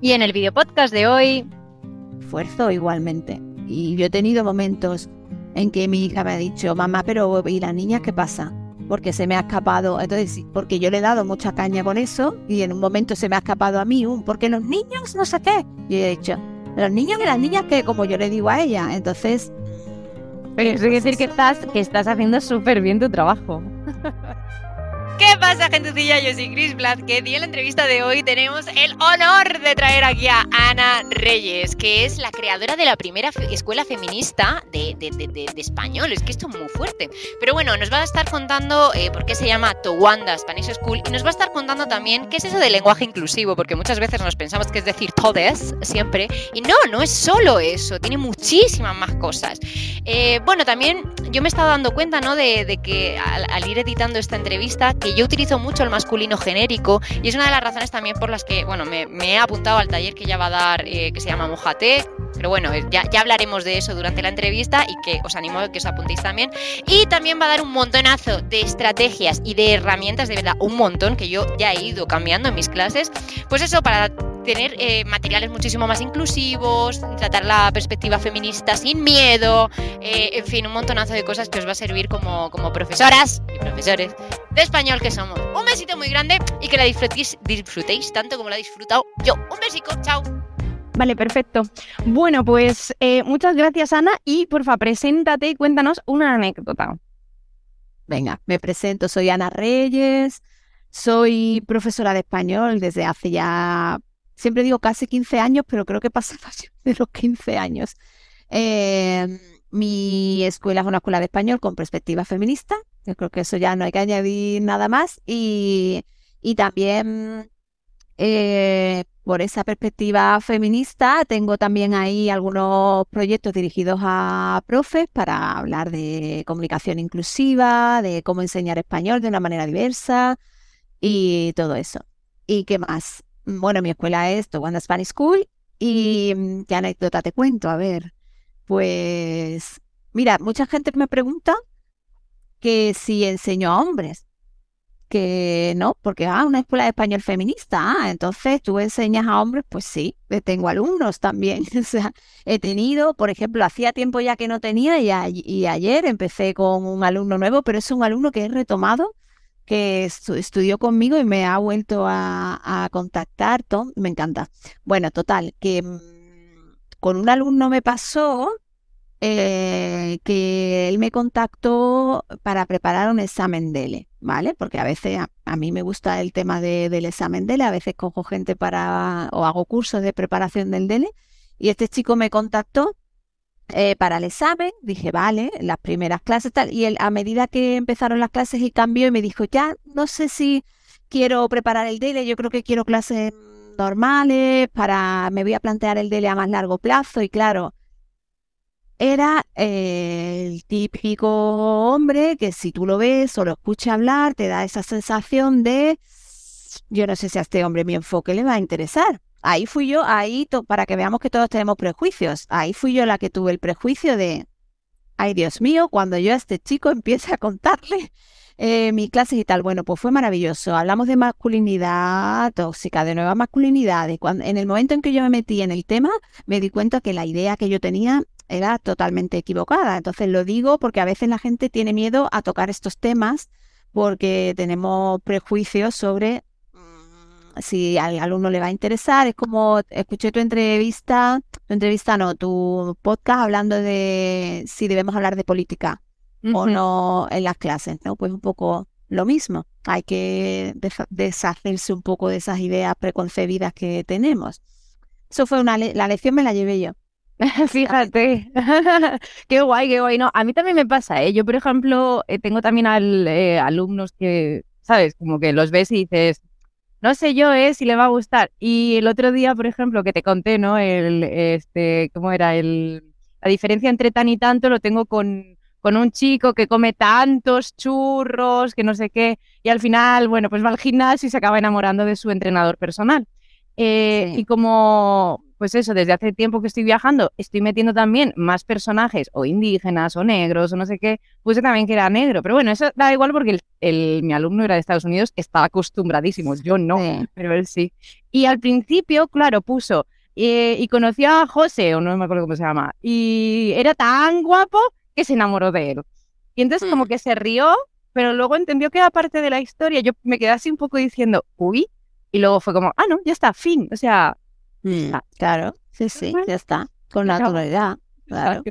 Y en el video podcast de hoy... Esfuerzo igualmente. Y yo he tenido momentos en que mi hija me ha dicho, mamá, pero ¿y las niñas qué pasa? Porque se me ha escapado, entonces, porque yo le he dado mucha caña con eso y en un momento se me ha escapado a mí un, porque los niños no sé qué. Y he dicho, los niños y las niñas que como yo le digo a ella, entonces... Pero eso quiere decir que estás, que estás haciendo súper bien tu trabajo. ¿Qué pasa, gentecilla? Yo soy Chris que y en la entrevista de hoy tenemos el honor de traer aquí a Ana Reyes, que es la creadora de la primera escuela feminista de, español. Es que esto es muy fuerte. Pero bueno, nos va a estar contando eh, por qué se llama Towanda Spanish School y nos va a estar contando también qué es eso del lenguaje inclusivo, porque muchas veces nos pensamos que es decir todes siempre. Y no, no es solo eso, tiene muchísimas más cosas. Eh, bueno, también yo me he estado dando cuenta, ¿no? De, que al, ir editando esta entrevista, que yo utilizo mucho el masculino genérico y es una de las razones también por las que, bueno, me, he apuntado al taller que ya va a dar, eh, que se llama Mojate, pero bueno, eh, ya, ya, hablaremos de eso durante la entrevista y que os animo a que os apuntéis también. Y también va a dar un montonazo de estrategias y de herramientas, de verdad, un montón que yo ya he ido cambiando en mis clases. Pues eso, para tener eh, materiales muchísimo más inclusivos, tratar la perspectiva feminista sin miedo, en fin, un montonazo de cosas que os va a servir como, como profesoras y profesores de español que somos. Un besito muy grande y que la disfrutéis, disfrutéis tanto como la he disfrutado yo. Un besico, chao. Vale, perfecto. Bueno, pues eh, muchas gracias, Ana. Y porfa, preséntate y cuéntanos una anécdota. Venga, me presento. Soy Ana Reyes. Soy profesora de español desde hace ya, siempre digo casi 15 años, pero creo que pasa de los 15 años. Eh, mi escuela es una escuela de español con perspectiva feminista. Yo creo que eso ya no hay que añadir nada más. Y, también eh, por esa perspectiva feminista tengo también ahí algunos proyectos dirigidos a profes para hablar de comunicación inclusiva, de cómo enseñar español de una manera diversa y todo eso. ¿Y qué más? Bueno, mi escuela es Towanda Spanish School y mm, qué anécdota te cuento, a ver. Pues, mira, mucha gente me pregunta que si enseño a hombres, que no, porque, ah, una escuela de español feminista, ah, entonces tú enseñas a hombres, pues sí, eh, tengo alumnos también, o sea, he tenido, por ejemplo, hacía tiempo ya que no tenía y, ayer empecé con un alumno nuevo, pero es un alumno que he retomado, que estudió conmigo y me ha vuelto a, contactar, Tom, me encanta. Bueno, total, que mm, con un alumno me pasó eh, que él me contactó para preparar un examen DELE, ¿vale? Porque a veces a, mí me gusta el tema del examen DELE, a veces cojo gente para o hago cursos de preparación del DELE y este chico me contactó eh, para el examen, dije, vale, las primeras clases tal, y él a medida que empezaron las clases y cambió y me dijo, ya no sé si quiero preparar el DELE, yo creo que quiero clases normales, para, me voy a plantear el DELE a más largo plazo y claro, era eh, el típico hombre que si tú lo ves o lo escuchas hablar, te da esa sensación de, yo no sé si a este hombre mi enfoque le va a interesar. Ahí fui yo, ahí, para que veamos que todos tenemos prejuicios, ahí fui yo la que tuve el prejuicio de, ay Dios mío, cuando yo a este chico empiece a contarle eh, mis clases y tal. Bueno, pues fue maravilloso. Hablamos de masculinidad tóxica, de nuevas masculinidades. Cuando, en el momento en que yo me metí en el tema, me di cuenta que la idea que yo tenía era totalmente equivocada. Entonces lo digo porque a veces la gente tiene miedo a tocar estos temas porque tenemos prejuicios sobre si al alumno le va a interesar. Es como escuché tu entrevista, tu entrevista no, tu podcast hablando de si debemos hablar de política o no en las clases, ¿no? Pues un poco lo mismo. Hay que deshacerse un poco de esas ideas preconcebidas que tenemos. Eso fue una la lección me la llevé yo. Fíjate, qué guay, qué guay. No, a mí también me pasa, ¿eh? Yo, por ejemplo, eh, tengo también al, eh, alumnos que, ¿sabes? Como que los ves y dices, no sé yo, ¿eh? Si le va a gustar. Y el otro día, por ejemplo, que te conté, ¿no? El, este, ¿cómo era? El, la diferencia entre tan y tanto lo tengo con, con un chico que come tantos churros, que no sé qué, y al final, bueno, pues va al gimnasio y se acaba enamorando de su entrenador personal. Eh, y como pues eso, desde hace tiempo que estoy viajando, estoy metiendo también más personajes o indígenas o negros o no sé qué, puse también que era negro. Pero bueno, eso da igual porque el, mi alumno era de Estados Unidos, estaba acostumbradísimo, yo no, pero él sí. Y al principio, claro, puso, eh, y conoció a José, o no me acuerdo cómo se llama, y era tan guapo que se enamoró de él. Y entonces como mm. que se rió, pero luego entendió que era parte de la historia. Yo me quedé así un poco diciendo, uy, y luego fue como, ah, no, ya está, fin. O sea, mm, claro, sí, sí, ya está, con naturalidad. Claro.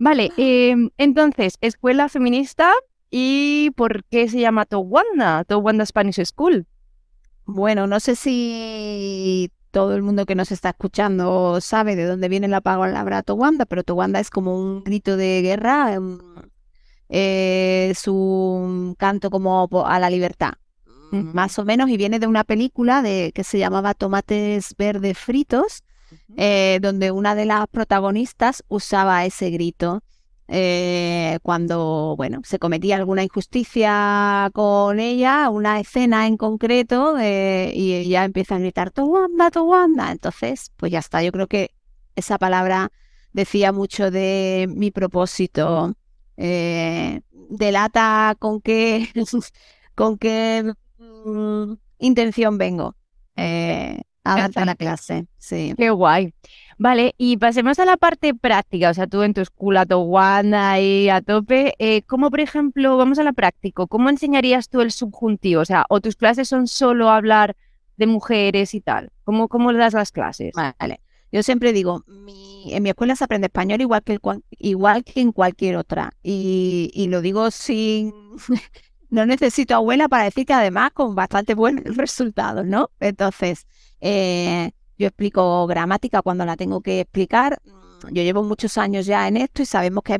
Vale, em, entonces, escuela feminista y ¿por qué se llama Towanda? Towanda Spanish School. Bueno, no sé si todo el mundo que nos está escuchando sabe de dónde viene la palabra Towanda, pero Towanda es como un grito de guerra, em, eh, es un canto como a la libertad, más o menos, y viene de una película de, que se llamaba Tomates Verdes Fritos, eh, donde una de las protagonistas usaba ese grito eh, cuando, bueno, se cometía alguna injusticia con ella, una escena en concreto, eh, y ella empieza a gritar, Towanda, Towanda. Entonces, pues ya está, yo creo que esa palabra decía mucho de mi propósito, eh, delata con qué, con qué mm, intención vengo a dar la clase. Sí. Qué guay. Vale, y pasemos a la parte práctica, o sea, tú en tu escuela Towanda y a tope, eh, ¿cómo, por ejemplo, vamos a la práctica, ¿cómo enseñarías tú el subjuntivo? O sea, o tus clases son solo hablar de mujeres y tal, ¿cómo, cómo le das las clases? Vale, yo siempre digo, en mi escuela se aprende español igual que, igual que en cualquier otra, y, y lo digo sin... no necesito abuela para decir que además con bastante buenos resultados, ¿no? Entonces, eh, yo explico gramática cuando la tengo que explicar. Yo llevo muchos años ya en esto y sabemos que hay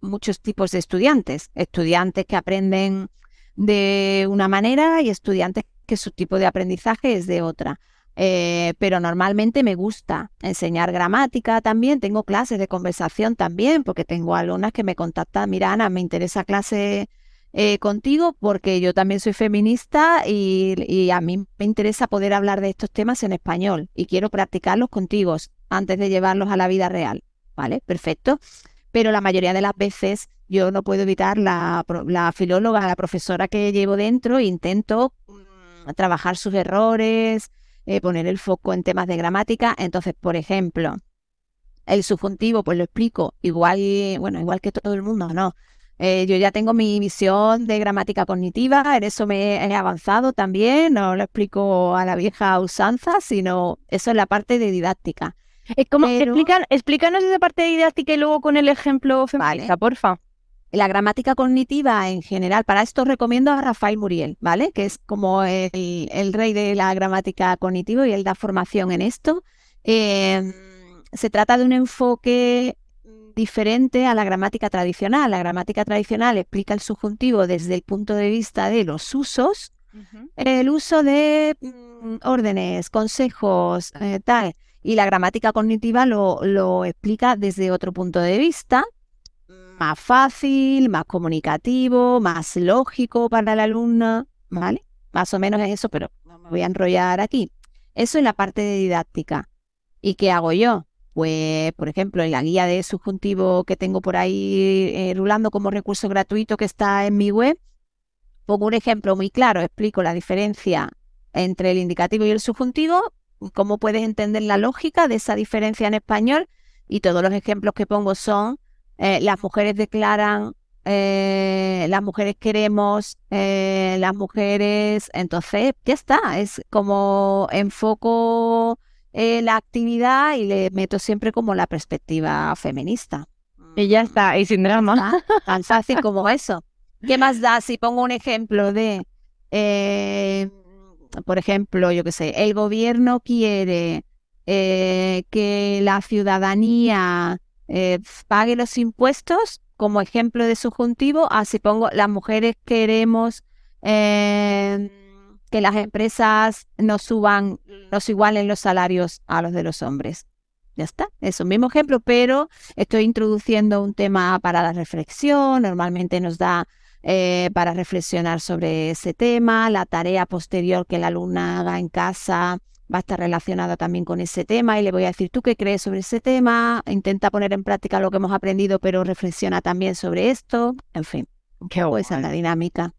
muchos tipos de estudiantes. Estudiantes que aprenden de una manera y estudiantes que su tipo de aprendizaje es de otra. Eh, pero normalmente me gusta enseñar gramática también, tengo clases de conversación también, porque tengo alumnas que me contactan, mira Ana, me interesa clase eh, contigo porque yo también soy feminista y, a mí me interesa poder hablar de estos temas en español y quiero practicarlos contigo antes de llevarlos a la vida real. ¿Vale? Perfecto. Pero la mayoría de las veces yo no puedo evitar la, filóloga, la profesora que llevo dentro, e intento mm, trabajar sus errores, eh, poner el foco en temas de gramática. Entonces, por ejemplo, el subjuntivo, pues lo explico igual, bueno, igual que todo el mundo, ¿no? Eh, yo ya tengo mi visión de gramática cognitiva, en eso me he avanzado también, no lo explico a la vieja usanza, sino eso es la parte de didáctica. ¿Cómo, explícanos esa parte de didáctica y luego con el ejemplo feminista, porfa. La gramática cognitiva en general, para esto recomiendo a Rafael Muriel, ¿vale? Que es como el, rey de la gramática cognitiva y él da formación en esto. Em, se trata de un enfoque diferente a la gramática tradicional. La gramática tradicional explica el subjuntivo desde el punto de vista de los usos, el uso de mm, órdenes, consejos, eh, tal. Y la gramática cognitiva lo, lo explica desde otro punto de vista, más fácil, más comunicativo, más lógico para el alumno, ¿vale? Más o menos es eso, pero no me voy a enrollar aquí. Eso es la parte de didáctica. ¿Y qué hago yo? Pues, por ejemplo, en la guía de subjuntivo que tengo por ahí eh, rulando como recurso gratuito que está en mi web, pongo un ejemplo muy claro, explico la diferencia entre el indicativo y el subjuntivo, cómo puedes entender la lógica de esa diferencia en español y todos los ejemplos que pongo son eh, las mujeres declaran, eh, las mujeres queremos, las mujeres, entonces ya está, es como enfoco eh, la actividad y le meto siempre como la perspectiva feminista. Y ya está, y sin drama. Tan fácil como eso. ¿Qué más da si pongo un ejemplo de, eh, por ejemplo, yo qué sé, el gobierno quiere eh, que la ciudadanía pague los impuestos como ejemplo de subjuntivo, así pongo las mujeres queremos que las empresas no suban, nos igualen los salarios a los de los hombres. Ya está, es un mismo ejemplo, pero estoy introduciendo un tema para la reflexión. Normalmente nos da eh, para reflexionar sobre ese tema, la tarea posterior que la alumna haga en casa va a estar relacionada también con ese tema y le voy a decir, ¿tú qué crees sobre ese tema? Intenta poner en práctica lo que hemos aprendido, pero reflexiona también sobre esto. En fin, Qué esa es la dinámica.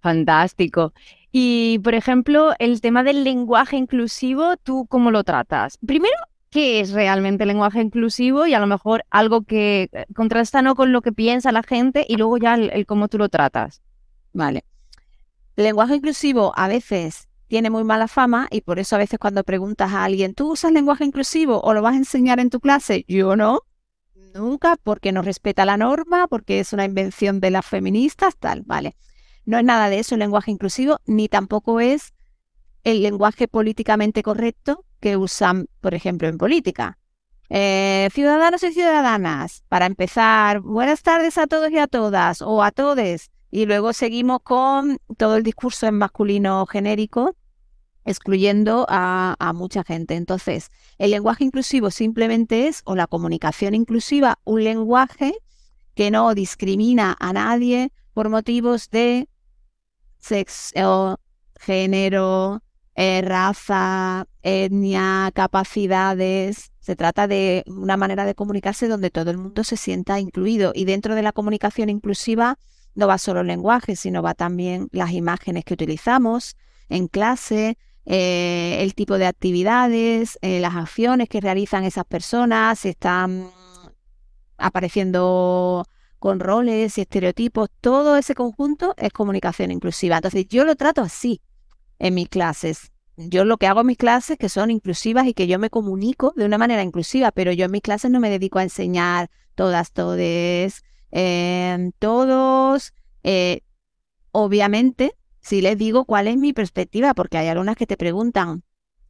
Fantástico. Y, por ejemplo, el tema del lenguaje inclusivo, ¿tú cómo lo tratas? Primero, ¿qué es realmente el lenguaje inclusivo? Y a lo mejor algo que eh, contrasta no con lo que piensa la gente y luego ya el, cómo tú lo tratas. Vale. Lenguaje inclusivo a veces tiene muy mala fama y por eso a veces cuando preguntas a alguien, ¿tú usas lenguaje inclusivo o lo vas a enseñar en tu clase? Yo no, nunca, porque no respeta la norma, porque es una invención de las feministas, tal, vale. No es nada de eso el lenguaje inclusivo, ni tampoco es el lenguaje políticamente correcto que usan, por ejemplo, en política. Eh, ciudadanos y ciudadanas, para empezar, buenas tardes a todos y a todas, o a todes, y luego seguimos con todo el discurso en masculino genérico, excluyendo a, a, mucha gente. Entonces, el lenguaje inclusivo simplemente es, o la comunicación inclusiva, un lenguaje que no discrimina a nadie por motivos de sexo, género, eh, raza, etnia, capacidades. Se trata de una manera de comunicarse donde todo el mundo se sienta incluido. Y dentro de la comunicación inclusiva no va solo el lenguaje, sino va también las imágenes que utilizamos en clase, eh, el tipo de actividades, eh, las acciones que realizan esas personas, si están apareciendo con roles y estereotipos, todo ese conjunto es comunicación inclusiva. Entonces yo lo trato así en mis clases. Yo lo que hago en mis clases que son inclusivas y que yo me comunico de una manera inclusiva, pero yo en mis clases no me dedico a enseñar todas, todes, eh, todos. Eh, obviamente si les digo cuál es mi perspectiva, porque hay algunas que te preguntan,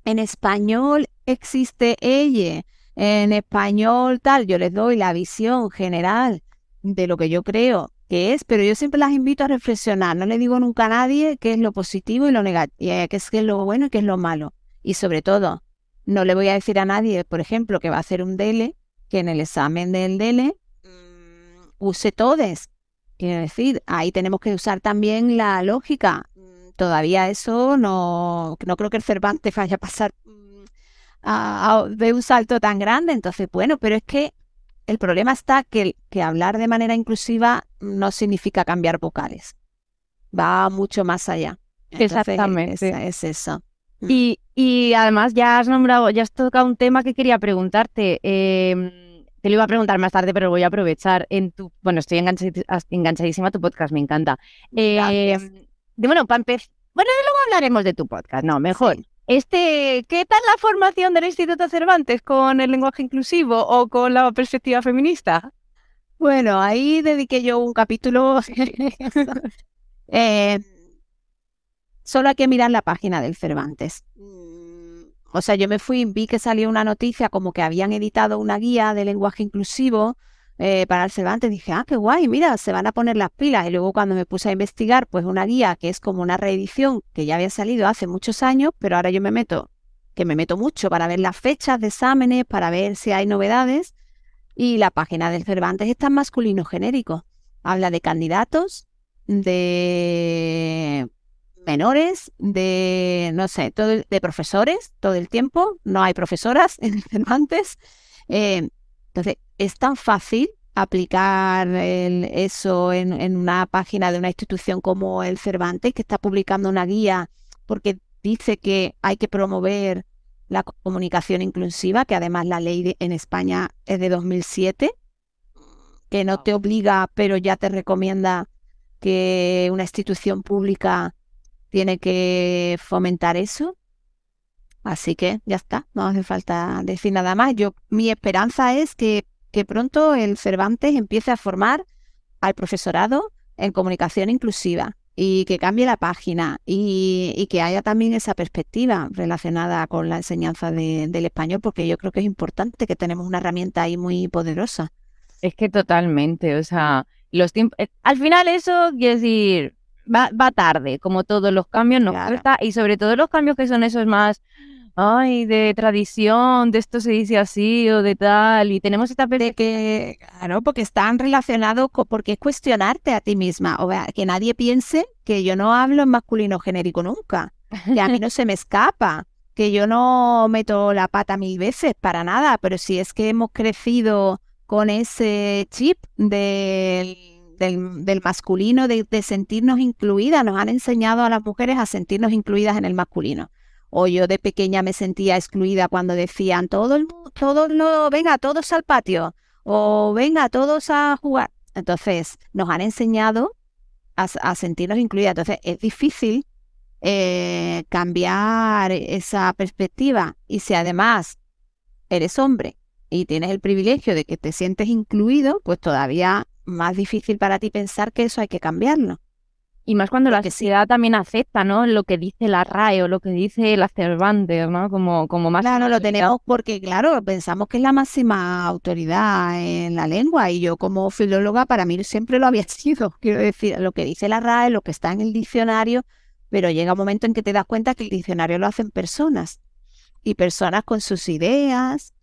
en español existe ella, en español tal, yo les doy la visión general de lo que yo creo que es, pero yo siempre las invito a reflexionar, no le digo nunca a nadie qué es lo positivo y lo negativo, qué es, qué es lo bueno y qué es lo malo. Y sobre todo, no le voy a decir a nadie, por ejemplo, que va a hacer un DELE, que en el examen del DELE mmm, use todes, Quiero decir, ahí tenemos que usar también la lógica. Todavía eso no, no creo que el Cervantes vaya a pasar a, a, de un salto tan grande. Entonces, bueno, pero es que el problema está que, que hablar de manera inclusiva no significa cambiar vocales. Va mucho más allá. Entonces, Exactamente. Es, es eso. Y, y, además ya has nombrado, ya has tocado un tema que quería preguntarte. Eh, te lo iba a preguntar más tarde, pero voy a aprovechar en tu. Bueno, estoy enganchadísima a tu podcast, me encanta. Eh, de, bueno, para empezar. Bueno, luego hablaremos de tu podcast, no, mejor. Sí. Este, ¿qué tal la formación del Instituto Cervantes con el lenguaje inclusivo o con la perspectiva feminista? Bueno, ahí dediqué yo un capítulo. eh, solo hay que mirar la página del Cervantes. O sea, yo me fui, vi que salió una noticia como que habían editado una guía de lenguaje inclusivo eh, para el Cervantes. Dije, ah, qué guay, mira, se van a poner las pilas. Y luego cuando me puse a investigar, pues una guía que es como una reedición que ya había salido hace muchos años, pero ahora yo me meto, que me meto mucho para ver las fechas de exámenes, para ver si hay novedades. Y la página del Cervantes está en masculino genérico. Habla de candidatos, de menores, de, no sé, todo, de profesores todo el tiempo. No hay profesoras en el Cervantes. Eh, entonces, es tan fácil aplicar el, eso en, en, una página de una institución como el Cervantes, que está publicando una guía porque dice que hay que promover la comunicación inclusiva, que además la ley de, en España es de 2007, que no te obliga, pero ya te recomienda que una institución pública tiene que fomentar eso. Así que ya está, no hace falta decir nada más. Yo, mi esperanza es que, que pronto el Cervantes empiece a formar al profesorado en comunicación inclusiva y que cambie la página y, y, que haya también esa perspectiva relacionada con la enseñanza de, del español, porque yo creo que es importante que tenemos una herramienta ahí muy poderosa. Es que totalmente, o sea, los tiempos, eh, al final eso quiere decir, va, va tarde, como todos los cambios nos Claro. cuesta, y sobre todo los cambios que son esos más, ay, de tradición, de esto se dice así o de tal, y tenemos esta De que, claro, porque están relacionados con, porque es cuestionarte a ti misma, o sea, que nadie piense que yo no hablo en masculino genérico nunca, que a mí no se me escapa, que yo no meto la pata mil veces para nada, pero si es que hemos crecido con ese chip del, del, masculino, de, sentirnos incluidas, nos han enseñado a las mujeres a sentirnos incluidas en el masculino. O yo de pequeña me sentía excluida cuando decían, todo el todos lo, venga, todos al patio, o venga, todos a jugar. Entonces, nos han enseñado a, a sentirnos incluidas. Entonces, es difícil eh, cambiar esa perspectiva. Y si además eres hombre y tienes el privilegio de que te sientes incluido, pues todavía más difícil para ti pensar que eso hay que cambiarlo. Y más cuando la sociedad también acepta, ¿no? Lo que dice la RAE o lo que dice la Cervantes, ¿no? Como, como más... Claro, lo tenemos porque, claro, pensamos que es la máxima autoridad en la lengua y yo como filóloga para mí siempre lo había sido. Quiero decir, lo que dice la RAE, lo que está en el diccionario, pero llega un momento en que te das cuenta que el diccionario lo hacen personas y personas con sus ideas,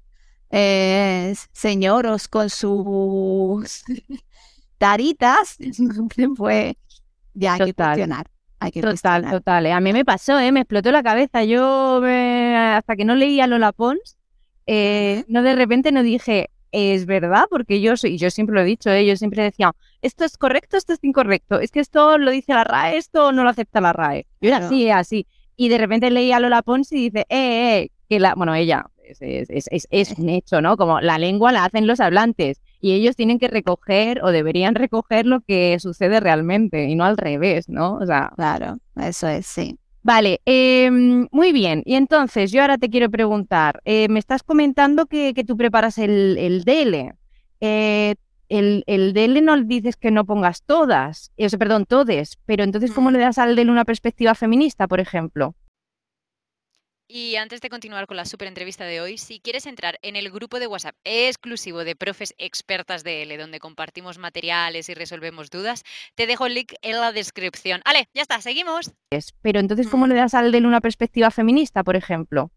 eh, señoros con sus taritas, pues ya hay que cuestionar. Hay que total, total. Eh. A mí me pasó, ¿eh? me explotó la cabeza. Yo hasta que no leía Lola Pons, eh, no de repente no dije, es verdad, porque yo soy, yo siempre lo he dicho, ¿eh? yo siempre decía, esto es correcto, esto es incorrecto, es que esto lo dice la RAE, esto no lo acepta la RAE. Yo era así, así. Y de repente leía a Lola Pons y dice, eh, eh, que la, bueno, ella, es, es, es, es, un hecho, ¿no? Como la lengua la hacen los hablantes y ellos tienen que recoger o deberían recoger lo que sucede realmente y no al revés, ¿no? O sea, claro, eso es, sí. Vale, em, muy bien. Y entonces, yo ahora te quiero preguntar, eh, me estás comentando que, tú preparas el, el DL. Eh, el, el DL no dices que no pongas todas, eh, perdón, todes, pero entonces, ¿cómo le das al DL una perspectiva feminista, por ejemplo? Y antes de continuar con la super entrevista de hoy, si quieres entrar en el grupo de WhatsApp exclusivo de profes expertas de L, donde compartimos materiales y resolvemos dudas, te dejo el link en la descripción. Ale, ya está, seguimos. Pero entonces, ¿cómo le das al de una perspectiva feminista, por ejemplo?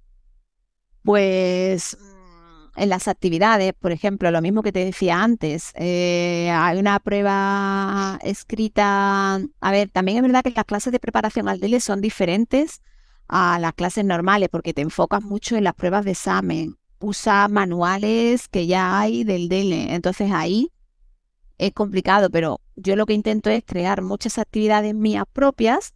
Pues mm, en las actividades, por ejemplo, lo mismo que te decía antes, eh, hay una prueba escrita. A ver, también es verdad que las clases de preparación al DELE son diferentes a las clases normales porque te enfocas mucho en las pruebas de examen. Usa manuales que ya hay del DELE. Entonces ahí es complicado, pero yo lo que intento es crear muchas actividades mías propias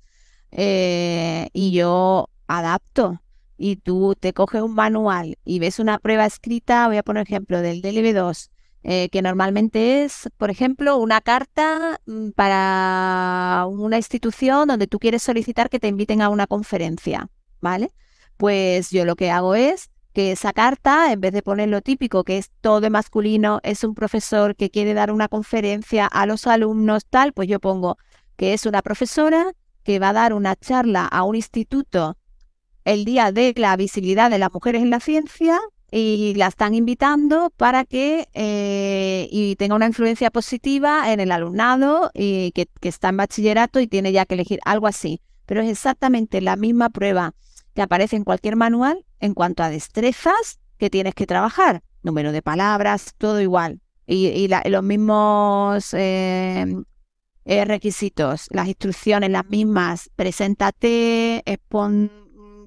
eh, y yo adapto. Y tú te coges un manual y ves una prueba escrita, voy a poner ejemplo del DLB2, eh, que normalmente es, por ejemplo, una carta mm, para una institución donde tú quieres solicitar que te inviten a una conferencia, ¿vale? Pues yo lo que hago es que esa carta, en vez de poner lo típico, que es todo masculino, es un profesor que quiere dar una conferencia a los alumnos, tal, pues yo pongo que es una profesora que va a dar una charla a un instituto el día de la visibilidad de las mujeres en la ciencia y la están invitando para que eh, y tenga una influencia positiva en el alumnado y que, está en bachillerato y tiene ya que elegir algo así. Pero es exactamente la misma prueba que aparece en cualquier manual en cuanto a destrezas que tienes que trabajar. Número de palabras, todo igual. Y, los mismos em, eh, requisitos, las instrucciones las mismas. Preséntate, expon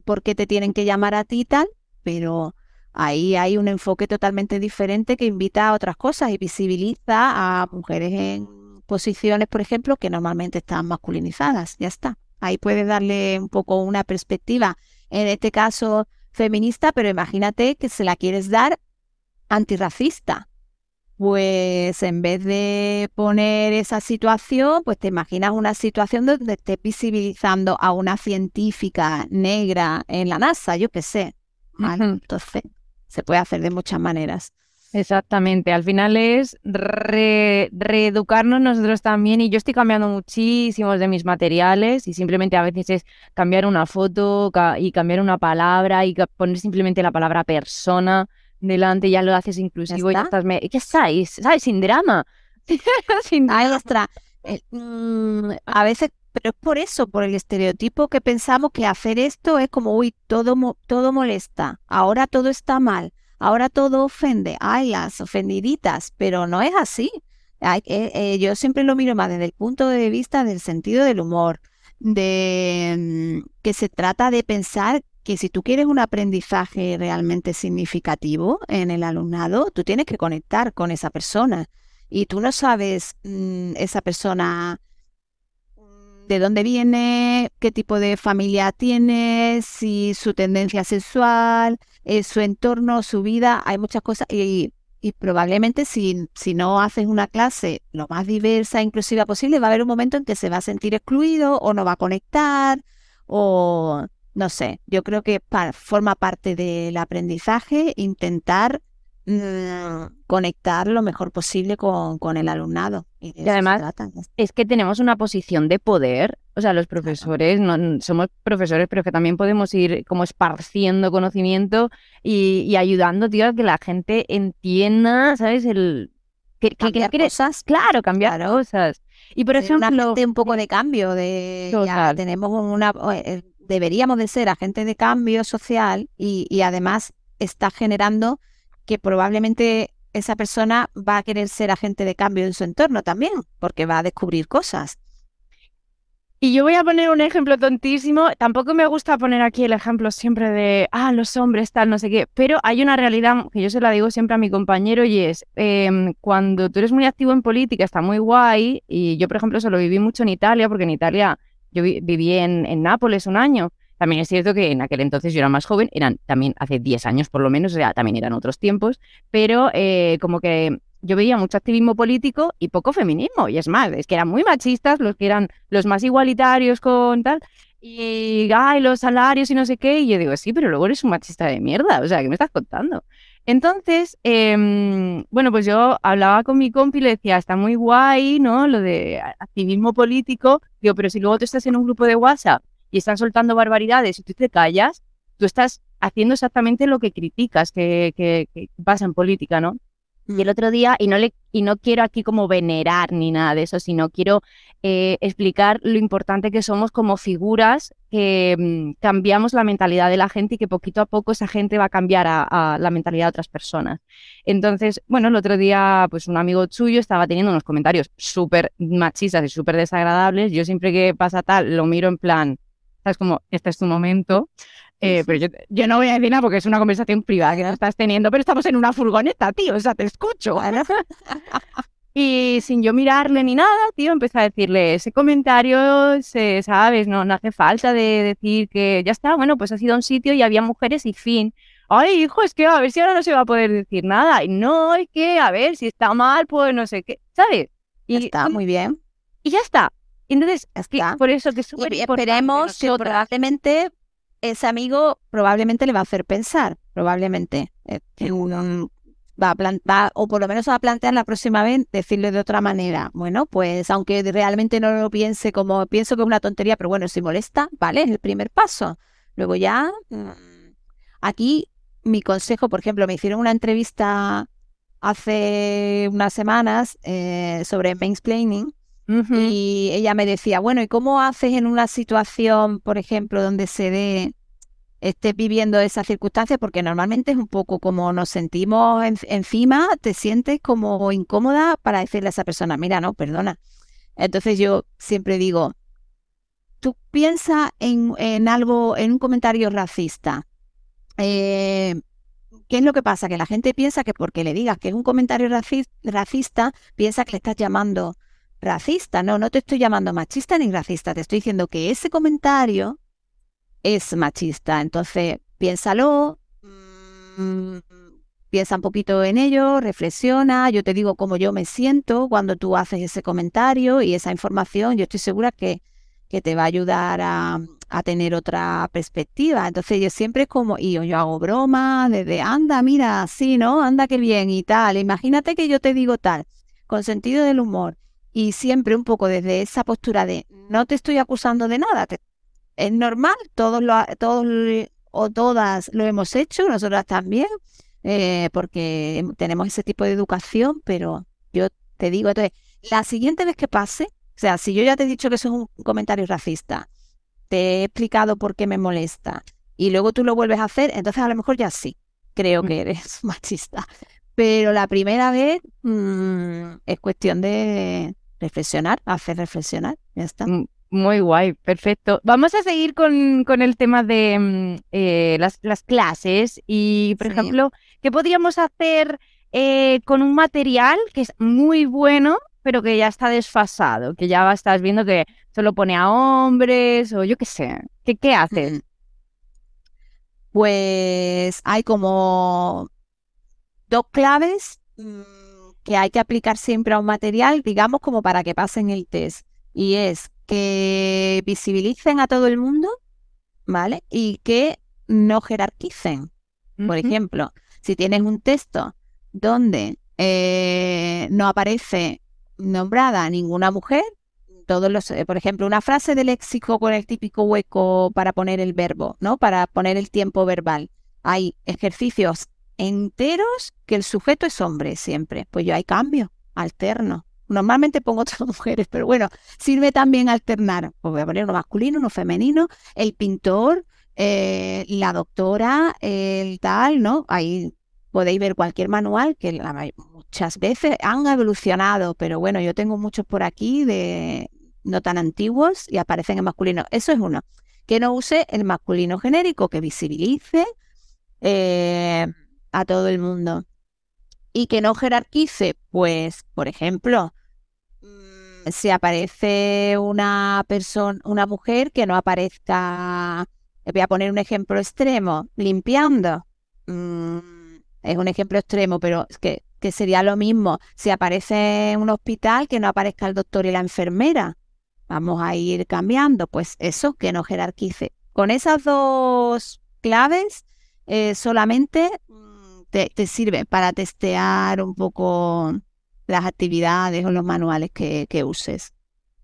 por qué te tienen que llamar a ti y tal, pero Ahí hay un enfoque totalmente diferente que invita a otras cosas y visibiliza a mujeres en posiciones, por ejemplo, que normalmente están masculinizadas. Ya está. Ahí puedes darle un poco una perspectiva, en este caso feminista, pero imagínate que se la quieres dar antirracista. Pues en vez de poner esa situación, pues te imaginas una situación donde estés visibilizando a una científica negra en la NASA, yo qué sé. Entonces, se puede hacer de muchas maneras. Exactamente, al final es reeducarnos nosotros también y yo estoy cambiando muchísimos de mis materiales y simplemente a veces es cambiar una foto y cambiar una palabra y poner simplemente la palabra persona delante, ya lo haces inclusivo y ya estás, ¿qué estáis? ¿Sabes? Sin drama. Sin drama. ostras, eh, mm, a veces pero es por eso, por el estereotipo que pensamos que hacer esto es como, uy, todo, todo molesta, ahora todo está mal, ahora todo ofende, ay, las ofendiditas, pero no es así. Eh, eh, yo siempre lo miro más desde el punto de vista del sentido del humor, de mm, que se trata de pensar que si tú quieres un aprendizaje realmente significativo en el alumnado, tú tienes que conectar con esa persona. Y tú no sabes mm, esa persona de dónde viene, qué tipo de familia tiene, si su tendencia sexual, eh, su entorno, su vida, hay muchas cosas. Y, y probablemente si, si no haces una clase lo más diversa e inclusiva posible, va a haber un momento en que se va a sentir excluido o no va a conectar o no sé, yo creo que forma parte del aprendizaje intentar conectar lo mejor posible con, el alumnado. Y, además es que tenemos una posición de poder, o sea, los profesores, no, somos profesores, pero que también podemos ir como esparciendo conocimiento y, ayudando, tío, a que la gente entienda, ¿sabes? El, que, cambiar cosas. Claro, cambiar cosas. Y por ejemplo, un poco de cambio, de ya tenemos una eh, deberíamos de ser agentes de cambio social y, además está generando que probablemente esa persona va a querer ser agente de cambio en su entorno también, porque va a descubrir cosas. Y yo voy a poner un ejemplo tontísimo. Tampoco me gusta poner aquí el ejemplo siempre de, ah, los hombres, tal, no sé qué. Pero hay una realidad que yo se la digo siempre a mi compañero y es, em, cuando tú eres muy activo en política, está muy guay. Y yo, por ejemplo, eso lo viví mucho en Italia, porque en Italia yo viví en, en, Nápoles un año. También es cierto que en aquel entonces yo era más joven, eran también hace 10 años por lo menos, o sea, también eran otros tiempos, pero eh, como que yo veía mucho activismo político y poco feminismo. Y es más, es que eran muy machistas los que eran los más igualitarios con tal. Y, ay, los salarios y no sé qué. Y yo digo, sí, pero luego eres un machista de mierda. O sea, ¿qué me estás contando? Entonces, em, bueno, pues yo hablaba con mi compi y le decía, está muy guay, ¿no? Lo de activismo político. Digo, pero si luego tú estás en un grupo de WhatsApp y están soltando barbaridades y tú te callas, tú estás haciendo exactamente lo que criticas que, que, que pasa en política, ¿no? Y el otro día, y no, le, y no quiero aquí como venerar ni nada de eso, sino quiero eh, explicar lo importante que somos como figuras que mm, cambiamos la mentalidad de la gente y que poquito a poco esa gente va a cambiar a, la mentalidad de otras personas. Entonces, bueno, el otro día, pues un amigo suyo estaba teniendo unos comentarios súper machistas y súper desagradables. Yo siempre que pasa tal, lo miro en plan, ¿sabes? Como, este es tu momento. Eh, pero yo, no voy a decir nada porque es una conversación privada que no estás teniendo, pero estamos en una furgoneta, tío, o sea, te escucho. y sin yo mirarle ni nada, tío, empecé a decirle ese comentario, se, ¿sabes? No, no hace falta de decir que ya está, bueno, pues ha sido un sitio y había mujeres y fin. Ay, hijo, es que a ver si ahora no se va a poder decir nada. Y no, es que a ver si está mal, pues no sé qué, ¿sabes? Y está muy bien. Y ya está. Entonces, es que por eso que es súper Esperemos que probablemente ese amigo probablemente le va a hacer pensar, probablemente. Eh, va a o por lo menos va a plantear la próxima vez decirle de otra manera. Bueno, pues aunque realmente no lo piense como pienso que es una tontería, pero bueno, si molesta, vale, es el primer paso. Luego ya, mm, aquí mi consejo, por ejemplo, me hicieron una entrevista hace unas semanas eh, sobre mansplaining y ella me decía, bueno, ¿y cómo haces en una situación, por ejemplo, donde se dé, estés viviendo esa circunstancia? Porque normalmente es un poco como nos sentimos encima, te sientes como incómoda para decirle a esa persona, mira, no, perdona. Entonces yo siempre digo, tú piensa en, en algo, en un comentario racista. Eh, ¿Qué es lo que pasa? Que la gente piensa que porque le digas que es un comentario racista, piensa que le estás llamando racista. No, no te estoy llamando machista ni racista, te estoy diciendo que ese comentario es machista. Entonces, piénsalo, mm, piensa un poquito en ello, reflexiona, yo te digo cómo yo me siento cuando tú haces ese comentario y esa información, yo estoy segura que, que te va a ayudar a, a tener otra perspectiva. Entonces yo siempre como, y yo, yo hago broma desde, anda, mira, sí, ¿no? Anda, qué bien y tal. Imagínate que yo te digo tal, con sentido del humor y siempre un poco desde esa postura de no te estoy acusando de nada, es normal, todos, lo, todos o todas lo hemos hecho, nosotras también, eh, porque tenemos ese tipo de educación, pero yo te digo, entonces, la siguiente vez que pase, o sea, si yo ya te he dicho que eso es un comentario racista, te he explicado por qué me molesta, y luego tú lo vuelves a hacer, entonces a lo mejor ya sí, creo mm. que eres machista. Pero la primera vez mm, es cuestión de, reflexionar, hacer reflexionar, ya está. Muy guay, perfecto. Vamos a seguir con, con el tema de mm, eh, las, las, clases y, por Sí. ejemplo, ¿qué podríamos hacer eh, con un material que es muy bueno, pero que ya está desfasado? Que ya estás viendo que solo pone a hombres o yo qué sé. ¿Qué, qué haces? Mm. Pues hay como dos claves mm, que hay que aplicar siempre a un material, digamos, como para que pasen el test. Y es que visibilicen a todo el mundo, ¿vale? Y que no jerarquicen. Por ejemplo, si tienes un texto donde eh, no aparece nombrada ninguna mujer, todos los, eh, por ejemplo, una frase de léxico con el típico hueco para poner el verbo, ¿no? Para poner el tiempo verbal. Hay ejercicios enteros que el sujeto es hombre siempre. Pues yo hay cambio, alterno. Normalmente pongo todas mujeres, pero bueno, sirve también alternar. Pues voy a poner uno masculino, uno femenino, el pintor, eh, la doctora, el tal, ¿no? Ahí podéis ver cualquier manual que muchas veces han evolucionado, pero bueno, yo tengo muchos por aquí de no tan antiguos y aparecen en masculino. Eso es uno. Que no use el masculino genérico, que visibilice eh, a todo el mundo. Y que no jerarquice, pues, por ejemplo, mm, si aparece una persona, una mujer que no aparezca, voy a poner un ejemplo extremo, limpiando. Mm, es un ejemplo extremo, pero es que, que sería lo mismo si aparece en un hospital que no aparezca el doctor y la enfermera. Vamos a ir cambiando, pues eso, que no jerarquice. Con esas dos claves eh, solamente te, te sirve para testear un poco las actividades o los manuales que, que uses.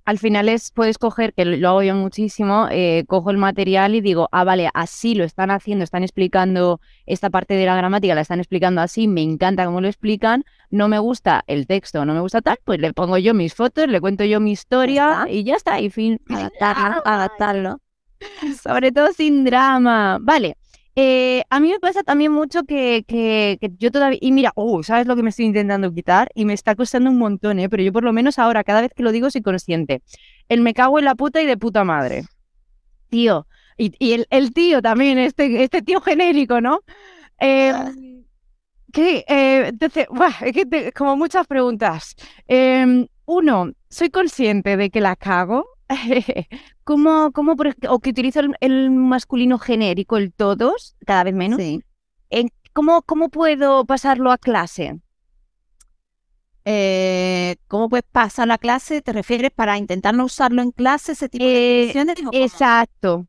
Al final es, puedes coger, que lo hago yo muchísimo, eh, cojo el material y digo, ah, vale, así lo están haciendo, están explicando esta parte de la gramática, la están explicando así, me encanta cómo lo explican, no me gusta el texto, no me gusta tal, pues le pongo yo mis fotos, le cuento yo mi historia y ya está, y fin. Adaptarlo, adaptarlo. Sobre todo sin drama. Vale. Eh, a mí me pasa también mucho que, que, que yo todavía. Y mira, oh, ¿sabes lo que me estoy intentando quitar? Y me está costando un montón, ¿eh? Pero yo por lo menos ahora, cada vez que lo digo, soy consciente. El me cago en la puta y de puta madre. Tío. Y, y el, el tío también, este, este tío genérico, ¿no? Eh, que, eh, entonces, buah, es que te- como muchas preguntas. Em, uno, soy consciente de que la cago. ¿Cómo, cómo por o que utilizo el, el masculino genérico, el todos, cada vez menos? Sí. ¿Cómo, cómo puedo pasarlo a clase? Eh, ¿cómo puedes pasar la clase? ¿Te refieres para intentar no usarlo en clase, ese tipo Eh, de expresiones, o? Exacto.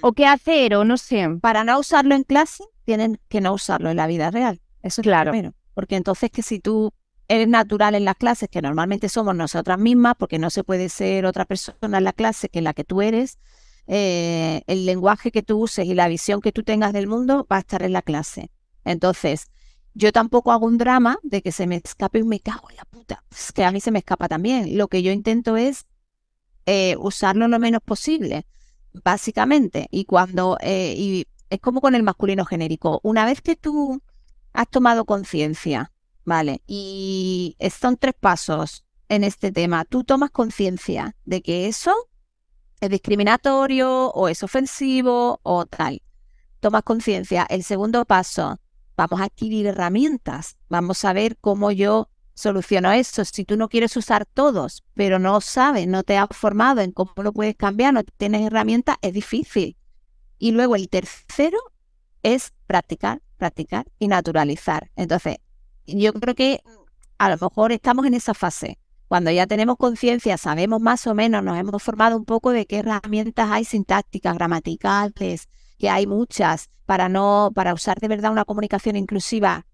¿O qué hacer? O no sé. Para no usarlo en clase, tienen que no usarlo en la vida real. Eso es Claro. Porque entonces que si tú eres natural en las clases, que normalmente somos nosotras mismas, porque no se puede ser otra persona en la clase que la que tú eres, eh, el lenguaje que tú uses y la visión que tú tengas del mundo va a estar en la clase. Entonces, yo tampoco hago un drama de que se me escape un me cago en la puta. Es que a mí se me escapa también. Lo que yo intento es eh, usarlo lo menos posible, básicamente. Y cuando, eh, y es como con el masculino genérico. Una vez que tú has tomado conciencia, ¿vale? Y son tres pasos en este tema. Tú tomas conciencia de que eso es discriminatorio o es ofensivo o tal. Tomas conciencia. El segundo paso, vamos a adquirir herramientas. Vamos a ver cómo yo soluciono eso. Si tú no quieres usar todos, pero no sabes, no te has formado en cómo lo puedes cambiar, no tienes herramientas, es difícil. Y luego el tercero es practicar, practicar y naturalizar. Entonces, yo creo que a lo mejor estamos en esa fase. Cuando ya tenemos conciencia, sabemos más o menos, nos hemos formado un poco de qué herramientas hay sintácticas, gramaticales, que hay muchas para no, para usar de verdad una comunicación inclusiva,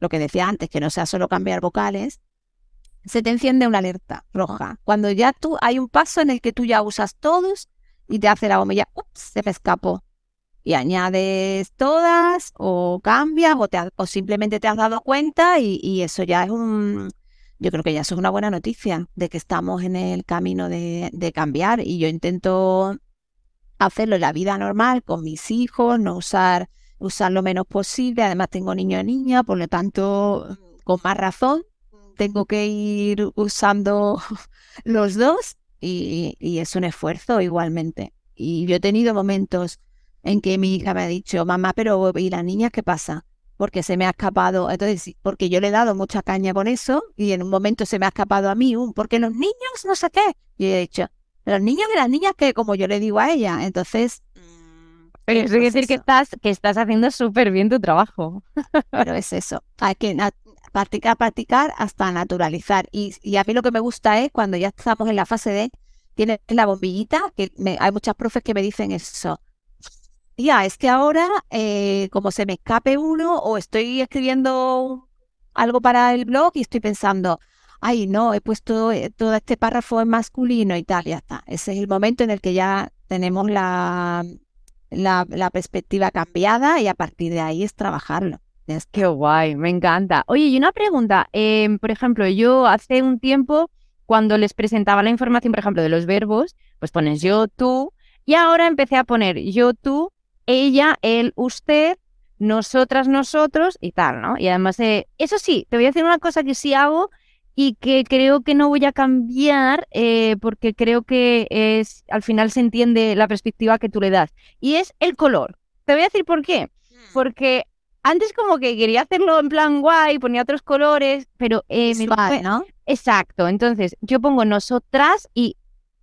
lo que decía antes, que no sea solo cambiar vocales, se te enciende una alerta roja. Cuando ya tú hay un paso en el que tú ya usas todos y te hace la bombilla, ups, se me escapó. Y añades todas o cambias o, te ha- o simplemente te has dado cuenta y, eso ya es un, yo creo que ya eso es una buena noticia de que estamos en el camino de, cambiar y yo intento hacerlo en la vida normal con mis hijos, no usar, usar lo menos posible. Además tengo niño y niña, por lo tanto, con más razón, tengo que ir usando los dos y es un esfuerzo igualmente. Y yo he tenido momentos en que mi hija me ha dicho, mamá, pero ¿y las niñas qué pasa? Porque se me ha escapado, entonces, porque yo le he dado mucha caña con eso y en un momento se me ha escapado a mí un, porque los niños no sé qué. Y he dicho, los niños y las niñas que como yo le digo a ella, entonces... Pero eso quiere decir que estás, que estás haciendo súper bien tu trabajo. Pero es eso, hay que practicar, practicar hasta naturalizar. Y, y, a mí lo que me gusta es cuando ya estamos en la fase de, tienes la bombillita, que hay muchas profes que me dicen eso, ya, es que ahora, eh, como se me escape uno o estoy escribiendo algo para el blog y estoy pensando, ay, no, he puesto eh, todo este párrafo en masculino y tal, ya está. Ese es el momento en el que ya tenemos la, la, perspectiva cambiada y a partir de ahí es trabajarlo. Es que guay, me encanta. Oye, y una pregunta, em, por ejemplo, yo hace un tiempo, cuando les presentaba la información, por ejemplo, de los verbos, pues pones yo, tú, y ahora empecé a poner yo, tú, ella, él, usted, nosotras, nosotros y tal, ¿no? Y además, eh, eso sí, te voy a decir una cosa que sí hago y que creo que no voy a cambiar eh, porque creo que es al final se entiende la perspectiva que tú le das y es el color. Te voy a decir por qué. Mm. Porque antes como que quería hacerlo en plan guay, ponía otros colores, pero eh, ¿no? Exacto. Entonces yo pongo nosotras y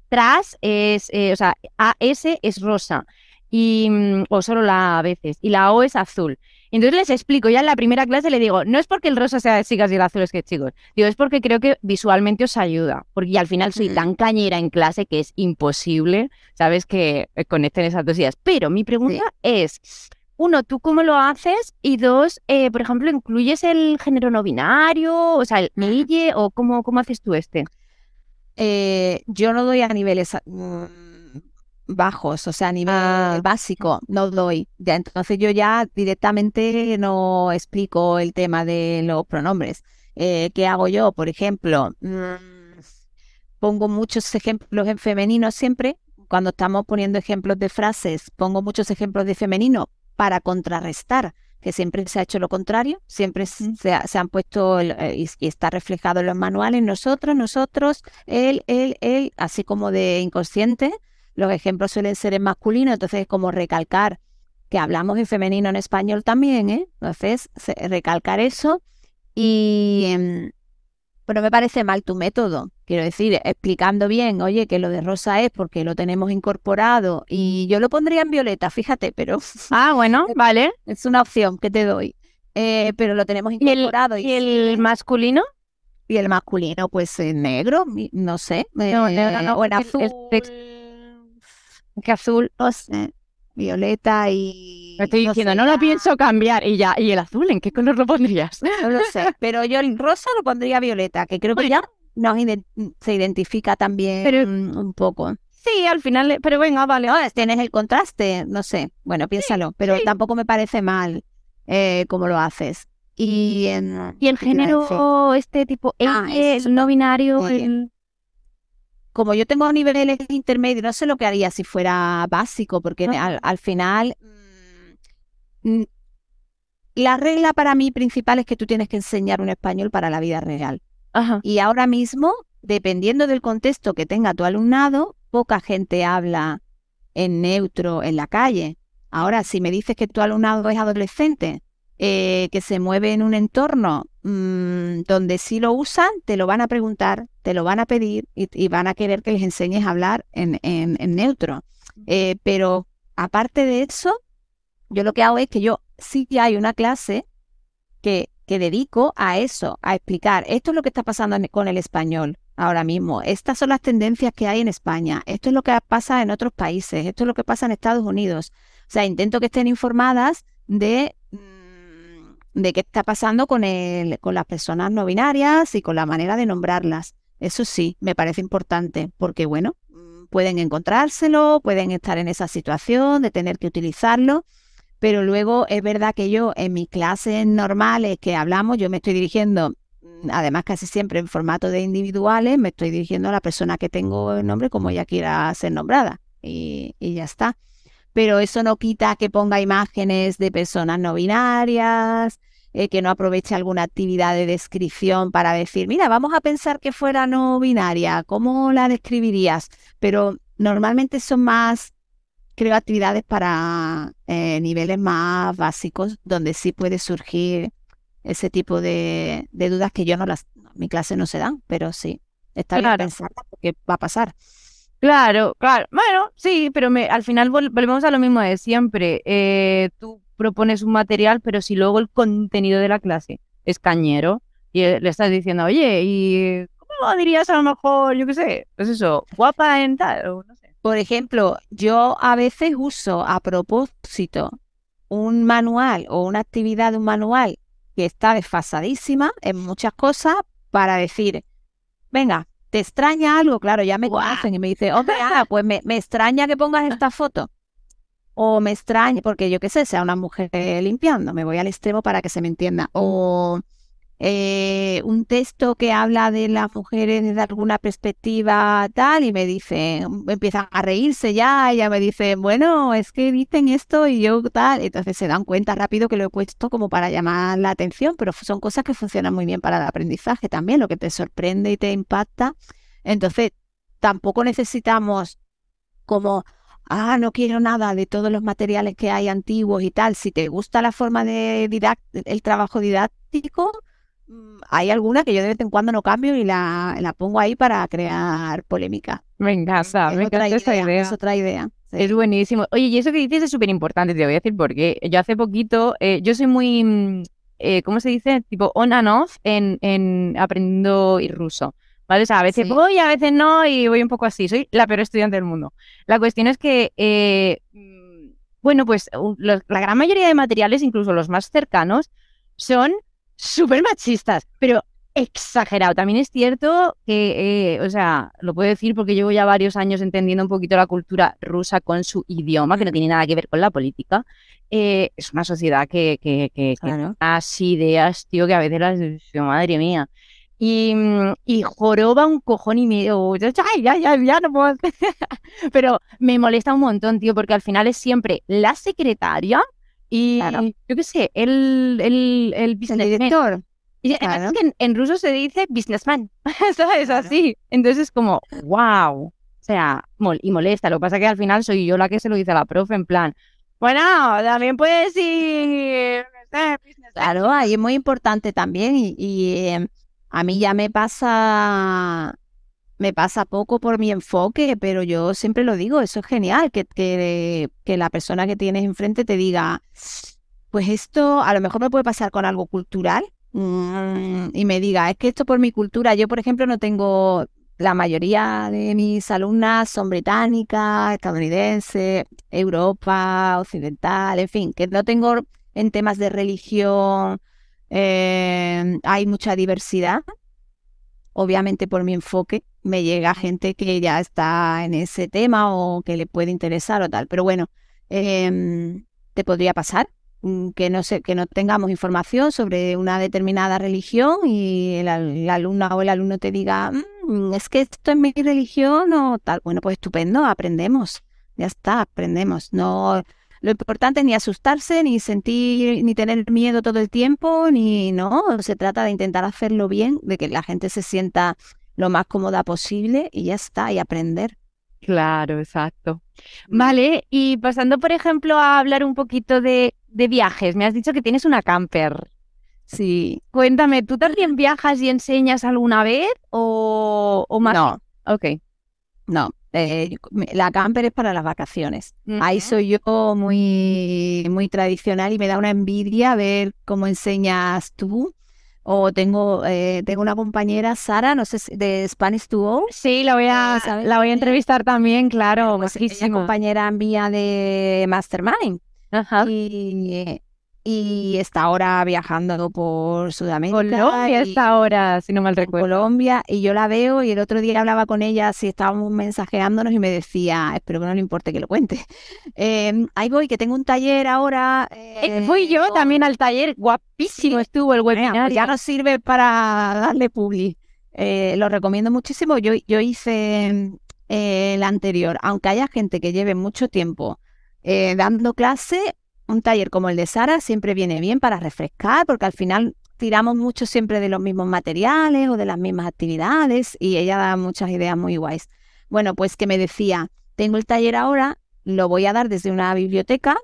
tras es, eh, o sea, AS es rosa y, mm, o solo la A veces, y la O es azul. Entonces les explico, ya en la primera clase le digo, no es porque el rosa sea de chicas y el azul es que chicos, digo, es porque creo que visualmente os ayuda, porque al final soy tan cañera en clase que es imposible, ¿sabes? Que eh, conecten esas dos ideas. Pero mi pregunta es, uno, ¿tú cómo lo haces? Y dos, eh, por ejemplo, ¿incluyes el género no binario? O sea, el ella, o cómo, cómo haces tú este? Eh, yo no doy a niveles... Mm, bajos, o sea, a nivel ah. básico, no doy. Ya, entonces yo ya directamente no explico el tema de los pronombres. Eh, ¿Qué hago yo? Por ejemplo, mm, pongo muchos ejemplos en femenino siempre. Cuando estamos poniendo ejemplos de frases, pongo muchos ejemplos de femenino para contrarrestar, que siempre se ha hecho lo contrario, siempre se, han puesto eh, y, y, está reflejado en los manuales, nosotros, nosotros, él, él, él, así como de inconsciente los ejemplos suelen ser en masculino, entonces es como recalcar que hablamos en femenino en español también, ¿eh? Entonces, recalcar eso y... Em, pero me parece mal tu método, quiero decir, explicando bien, oye, que lo de rosa es porque lo tenemos incorporado y yo lo pondría en violeta, fíjate, pero... Ah, bueno, vale. Es una opción que te doy. Eh, pero lo tenemos incorporado. ¿Y el, y el masculino? Y el masculino, pues en negro, no sé, no, eh, o en azul que azul, no sé, violeta y... Me estoy diciendo, no lo pienso cambiar. Y ya, ¿y el azul en qué color lo pondrías? No lo sé, pero yo el rosa lo pondría violeta, que creo que ya nos se identifica también un poco. Sí, al final, pero venga, vale. tienes el contraste, no sé, bueno, piénsalo, pero tampoco me parece mal eh, cómo lo haces. Y en, ¿Y el género, este tipo, ah, el no binario, el como yo tengo niveles intermedios, no sé lo que haría si fuera básico, porque al, final mm, mm, la regla para mí principal es que tú tienes que enseñar un español para la vida real. Y ahora mismo, dependiendo del contexto que tenga tu alumnado, poca gente habla en neutro en la calle. Ahora, si me dices que tu alumnado es adolescente, eh, que se mueve en un entorno mm, donde si lo usan, te lo van a preguntar, te lo van a pedir y, van a querer que les enseñes a hablar en, en, neutro. Eh, pero aparte de eso, yo lo que hago es que yo sí hay una clase que, que dedico a eso, a explicar, esto es lo que está pasando con el español ahora mismo, estas son las tendencias que hay en España, esto es lo que pasa en otros países, esto es lo que pasa en Estados Unidos. O sea, intento que estén informadas de de qué está pasando con, el, con las personas no binarias y con la manera de nombrarlas. Eso sí, me parece importante, porque bueno, mm, pueden encontrárselo, pueden estar en esa situación de tener que utilizarlo, pero luego es verdad que yo en mis clases normales que hablamos, yo me estoy dirigiendo, mm, además casi siempre en formato de individuales, me estoy dirigiendo a la persona que tengo el nombre como ella quiera ser nombrada y, y ya está. Pero eso no quita que ponga imágenes de personas no binarias, eh, que no aproveche alguna actividad de descripción para decir, mira, vamos a pensar que fuera no binaria, ¿cómo la describirías? Pero normalmente son más, creo, actividades para eh, niveles más básicos, donde sí puede surgir ese tipo de, dudas que yo no las, en mi clase no se dan, pero sí, está bien pensar qué va a pasar. Claro, claro. Bueno, sí, pero me, al final volvemos a lo mismo de siempre. Eh, tú propones un material, pero si luego el contenido de la clase es cañero y eh, le estás diciendo, oye, ¿y cómo dirías a lo mejor, yo qué sé, pues eso, guapa en tal, o no sé? Por ejemplo, yo a veces uso a propósito un manual o una actividad de un manual que está desfasadísima en muchas cosas para decir, venga, ¿te extraña algo? Claro, ya me conocen y me dice, hombre, pues me, me extraña que pongas esta foto o me extraña, porque yo qué sé, sea una mujer limpiando, me voy al extremo para que se me entienda, o eh, un texto que habla de las mujeres desde alguna perspectiva tal y me dice, empiezan a reírse ya, y ya me dice, bueno, es que dicen esto y yo tal, entonces se dan cuenta rápido que lo he puesto como para llamar la atención, pero son cosas que funcionan muy bien para el aprendizaje también, lo que te sorprende y te impacta. Entonces, tampoco necesitamos como ah, no quiero nada de todos los materiales que hay antiguos y tal. Si te gusta la forma de el trabajo didáctico, mm, hay alguna que yo de vez en cuando no cambio y la, la pongo ahí para crear polémica. Me encanta, me encanta esa idea. Es otra idea. Es buenísimo. Oye, y eso que dices es súper importante, te voy a decir porque yo hace poquito, eh, yo soy muy, mm, eh, ¿cómo se dice? Tipo on and off en, en aprendiendo ruso. ¿Vale? O sea, a veces voy, a veces no, y voy un poco así. Soy la peor estudiante del mundo. La cuestión es que, eh, mm, bueno, pues la gran mayoría de materiales, incluso los más cercanos, son súper machistas, pero exagerado. También es cierto que, eh, o sea, lo puedo decir porque llevo ya varios años entendiendo un poquito la cultura rusa con su idioma, que no tiene nada que ver con la política. Eh, es una sociedad que, que, que, ideas, tío, que a veces las... Madre mía. Y, mm, y, joroba un cojón y medio. Ya, ya, ya, ya no puedo Pero me molesta un montón, tío, porque al final es siempre la secretaria y yo qué sé, el, el, el director. Y es que en, ruso se dice businessman, ¿sabes? Así. Entonces es como, wow. O sea, y molesta. Lo que pasa es que al final soy yo la que se lo dice a la profe, en plan, bueno, también puedes decir. Claro, ahí es muy importante también. Y, em, a mí ya me pasa, me pasa poco por mi enfoque, pero yo siempre lo digo, eso es genial, que, que, la persona que tienes enfrente te diga, pues esto a lo mejor me puede pasar con algo cultural mm, y me diga, es que esto por mi cultura, yo por ejemplo no tengo, la mayoría de mis alumnas son británicas, estadounidenses, Europa, occidental, en fin, que no tengo en temas de religión, eh, hay mucha diversidad. Obviamente por mi enfoque me llega gente que ya está en ese tema o que le puede interesar o tal. Pero bueno, em, te podría pasar mm, que no, sé, que no tengamos información sobre una determinada religión y el, alumno o el alumno te diga, mm, es que esto es mi religión o tal. Bueno, pues estupendo, aprendemos. Ya está, aprendemos. No lo importante es ni asustarse, ni sentir, ni tener miedo todo el tiempo, ni no. Se trata de intentar hacerlo bien, de que la gente se sienta lo más cómoda posible y ya está, y aprender. Claro, exacto. Mm. Vale, y pasando, por ejemplo, a hablar un poquito de, de viajes. Me has dicho que tienes una camper. Sí. Cuéntame, ¿tú también viajas y enseñas alguna vez o, o más? No. Ok. No, eh, la camper es para las vacaciones. Ahí soy yo muy, muy tradicional y me da una envidia ver cómo enseñas tú. O tengo, eh, tengo una compañera, Sara, no sé, de Spanish to Sí, la voy a, la voy a entrevistar también, claro. Pues ella compañera mía de Mastermind. Ajá. Y, y está ahora viajando por Sudamérica. Colombia está ahora, si no mal recuerdo. Colombia, y yo la veo y el otro día hablaba con ella, si estábamos mensajeándonos y me decía, espero que no le importe que lo cuente. Em, ahí voy, que tengo un taller ahora. Eh, fui yo también al taller, guapísimo estuvo el pues webinar. ya nos sirve para darle publi. Eh, lo recomiendo muchísimo. Yo, yo hice eh, el anterior, aunque haya gente que lleve mucho tiempo dando clase, un taller como el de Sara siempre viene bien para refrescar, porque al final tiramos mucho siempre de los mismos materiales o de las mismas actividades y ella da muchas ideas muy guays. Bueno, pues que me decía, tengo el taller ahora, lo voy a dar desde una biblioteca,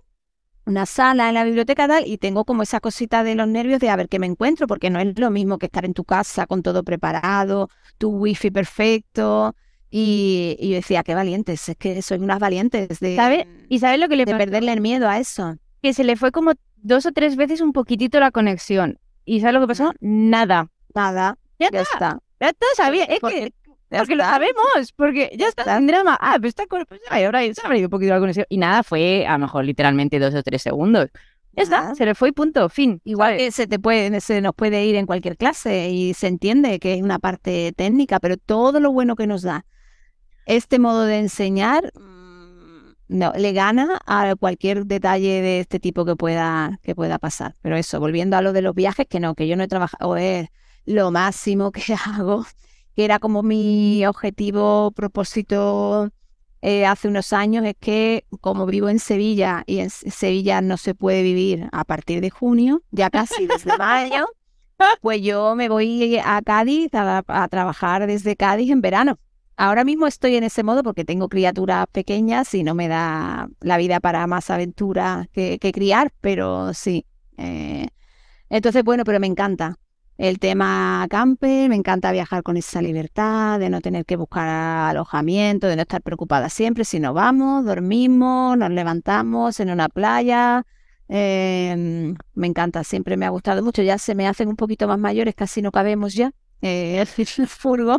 una sala en la biblioteca tal, y tengo como esa cosita de los nervios de a ver qué me encuentro, porque no es lo mismo que estar en tu casa con todo preparado, tu wifi perfecto. Y, y yo decía, qué valientes, es que soy unas valientes de, ¿Sabe? ¿Y sabes lo que le de perderle el miedo a eso. Que se le fue como dos o tres veces un poquitito la conexión. ¿Y sabes lo que pasó? Nada. Nada, Ya, ya está. está. Ya está, sabía. Es Porque- que porque lo sabemos, porque ya está, sin drama. Ah, pues está con- pues ay, ahora se ido un poquito la conexión. Y nada, fue a lo mejor literalmente dos o tres segundos. Ya está, se le fue y punto, fin. Igual ¿sabes? que se te puede, se nos puede ir en cualquier clase y se entiende que es una parte técnica, pero todo lo bueno que nos da este modo de enseñar mm, no, le gana a cualquier detalle de este tipo que pueda, que pueda pasar. Pero eso, volviendo a lo de los viajes, que no, que yo no he trabajado, es lo máximo que hago, que era como mi objetivo, propósito eh, hace unos años, es que como vivo en Sevilla y en Sevilla no se puede vivir a partir de junio, ya casi desde mayo, pues yo me voy a Cádiz a, a trabajar desde Cádiz en verano. Ahora mismo estoy en ese modo porque tengo criaturas pequeñas y no me da la vida para más aventura que, criar, pero sí. eh, entonces, bueno, pero me encanta el tema camper, me encanta viajar con esa libertad de no tener que buscar alojamiento, de no estar preocupada siempre, si no vamos, dormimos, nos levantamos en una playa. eh, me encanta, siempre me ha gustado mucho. Ya se me hacen un poquito más mayores, casi no cabemos ya eh, el furgo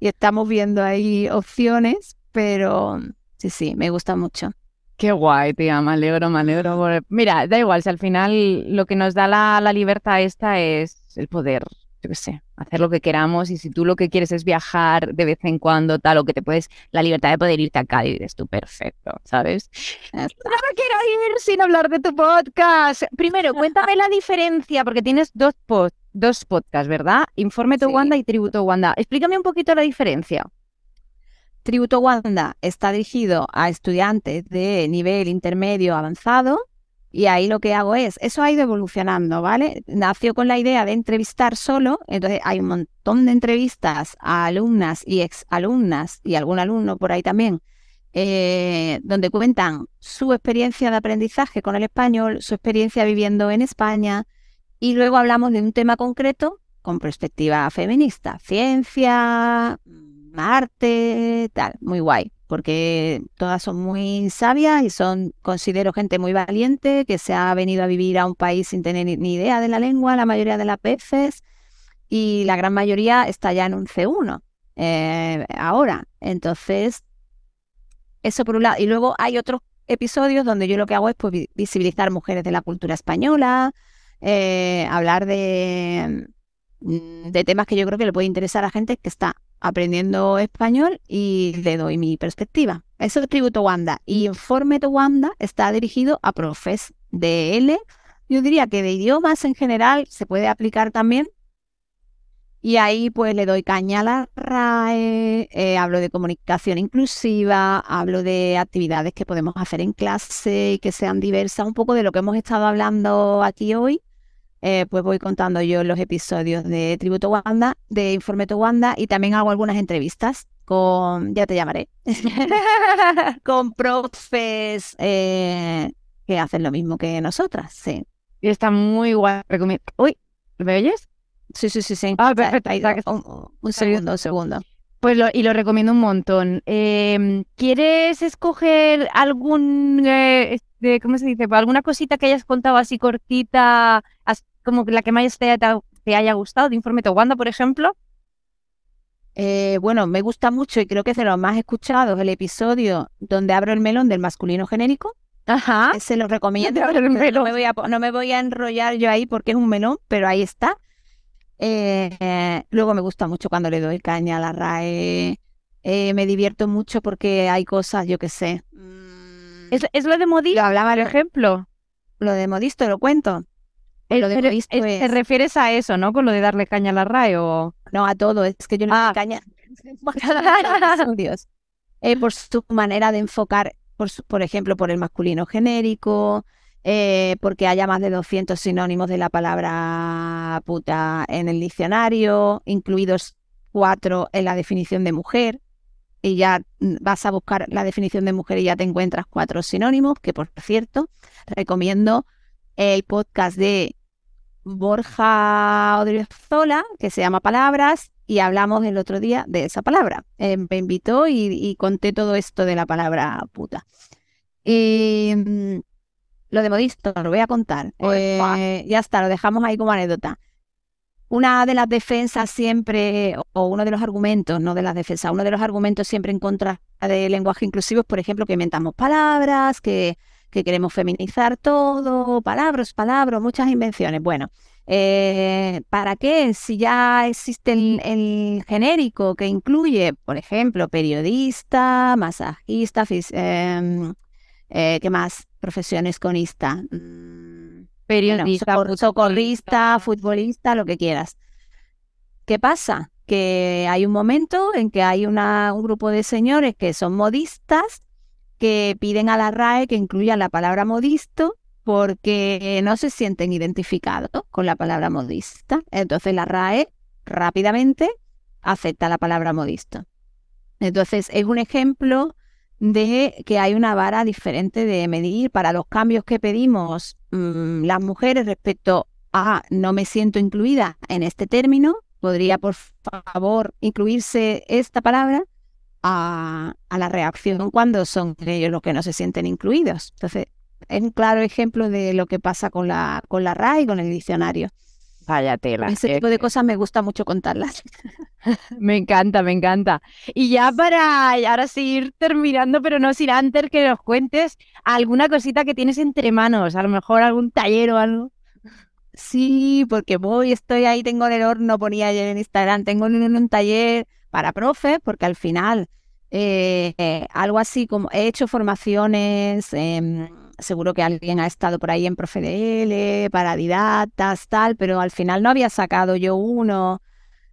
y estamos viendo ahí opciones, pero sí, sí, me gusta mucho. Qué guay, tía, me alegro, me alegro. Mira, da igual, si al final lo que nos da la, la libertad esta es el poder, yo qué sé, hacer lo que queramos y si tú lo que quieres es viajar de vez en cuando, tal, o que te puedes, la libertad de poder irte a Cádiz, eres tú perfecto, ¿sabes? Está. No quiero ir sin hablar de tu podcast. Primero, cuéntame la diferencia, porque tienes dos, pod- dos podcasts, ¿verdad? Informe to Sí. Wanda y Tributo Wanda. Explícame un poquito la diferencia. Tributo Wanda está dirigido a estudiantes de nivel intermedio avanzado y ahí lo que hago es, eso ha ido evolucionando, ¿vale? Nació con la idea de entrevistar solo, entonces hay un montón de entrevistas a alumnas y exalumnas y algún alumno por ahí también, eh, donde cuentan su experiencia de aprendizaje con el español, su experiencia viviendo en España y luego hablamos de un tema concreto con perspectiva feminista, ciencia, arte, tal, muy guay, porque todas son muy sabias y son, considero gente muy valiente que se ha venido a vivir a un país sin tener ni- idea de la lengua, la mayoría de las veces, y la gran mayoría está ya en un C1 eh, ahora. Entonces, eso por un lado. Y luego hay otros episodios donde yo lo que hago es pues, vi- visibilizar mujeres de la cultura española, eh, hablar de, mm, de temas que yo creo que le puede interesar a gente que está aprendiendo español y le doy mi perspectiva. Eso es Tributo Wanda. Y Informe to Wanda está dirigido a profes de L. Yo diría que de idiomas en general se puede aplicar también. Y ahí pues le doy caña a la RAE, eh, hablo de comunicación inclusiva, hablo de actividades que podemos hacer en clase y que sean diversas, un poco de lo que hemos estado hablando aquí hoy. Eh, pues voy contando yo los episodios de Tributo Wanda, de Informe Wanda y también hago algunas entrevistas con, ya te llamaré, con profes eh, que hacen lo mismo que nosotras, sí. Y está muy guay. Recomiendo. Uy, ¿me oyes? Sí, sí, sí, sí. Ah, perfecto, un segundo, un segundo. Pues lo, y lo recomiendo un montón. Em, ¿quieres escoger algún, eh, este, ¿cómo se dice? Alguna cosita que hayas contado así cortita, como la que más te, haya- te haya gustado, de Informe Wanda, por ejemplo? Eh, bueno, me gusta mucho y creo que es de los más escuchados el episodio donde abro el melón del masculino genérico. Ajá. Ese lo recomiendo. El No melón. me, voy a, po- no me voy a enrollar yo ahí porque es un melón, pero ahí está. Eh, eh, luego me gusta mucho cuando le doy caña a la RAE. Eh, me divierto mucho porque hay cosas, yo que sé. ¿Es, es lo de Modi, Lo hablaba por lo, ejemplo? lo de modisto, lo cuento. Eh, Lo de pero Modisto es- ¿Te es- refieres a eso, no? Con lo de darle caña a la RAE o... No a todo, es que yo no Ah. doy caña. episodios. Eh, por su manera de enfocar, por, su- por ejemplo, por el masculino genérico, eh, porque haya más de 200 sinónimos de la palabra puta en el diccionario, incluidos cuatro en la definición de mujer. Y ya mm, vas a buscar la definición de mujer y ya te encuentras cuatro sinónimos, que por cierto, recomiendo el podcast de Borja Odriozola, que se llama Palabras, y hablamos el otro día de esa palabra. Eh, me invitó y, conté todo esto de la palabra puta. Y mm, lo de modisto, lo voy a contar. Eh, ya está, lo dejamos ahí como anécdota. Una de las defensas siempre, o uno de los argumentos, no de las defensas, uno de los argumentos siempre en contra del lenguaje inclusivo es, por ejemplo, que inventamos palabras, que, que queremos feminizar todo, palabras, palabras, muchas invenciones. Bueno, eh, ¿para qué? Si ya existe el, genérico que incluye, por ejemplo, periodista, masajista, em, eh, ¿qué más? Profesiones con ista. Periodista, socorrista, futbolista, lo que quieras. ¿Qué pasa? Que hay un momento en que hay una, un grupo de señores que son modistas que piden a la RAE que incluyan la palabra modisto porque no se sienten identificados con la palabra modista. Entonces la RAE rápidamente acepta la palabra modisto. Entonces es un ejemplo de que hay una vara diferente de medir para los cambios que pedimos mm, las mujeres respecto a no me siento incluida en este término. Podría, por favor, incluirse esta palabra a, a la reacción cuando son ellos los que no se sienten incluidos. Entonces, es un claro ejemplo de lo que pasa con la, con la RAI y con el diccionario. Vaya tela. Ese tipo de cosas me gusta mucho contarlas. me encanta, me encanta. Y ya para ahora seguir terminando, pero no sin antes que nos cuentes alguna cosita que tienes entre manos, a lo mejor algún taller o algo. Sí, porque voy, estoy ahí, tengo en el horno, ponía ayer en Instagram, tengo un, un taller para profe, porque al final eh, eh, algo así como he hecho formaciones. Eh, seguro que alguien ha estado por ahí en ProfeDL, para didactas, tal, pero al final no había sacado yo uno.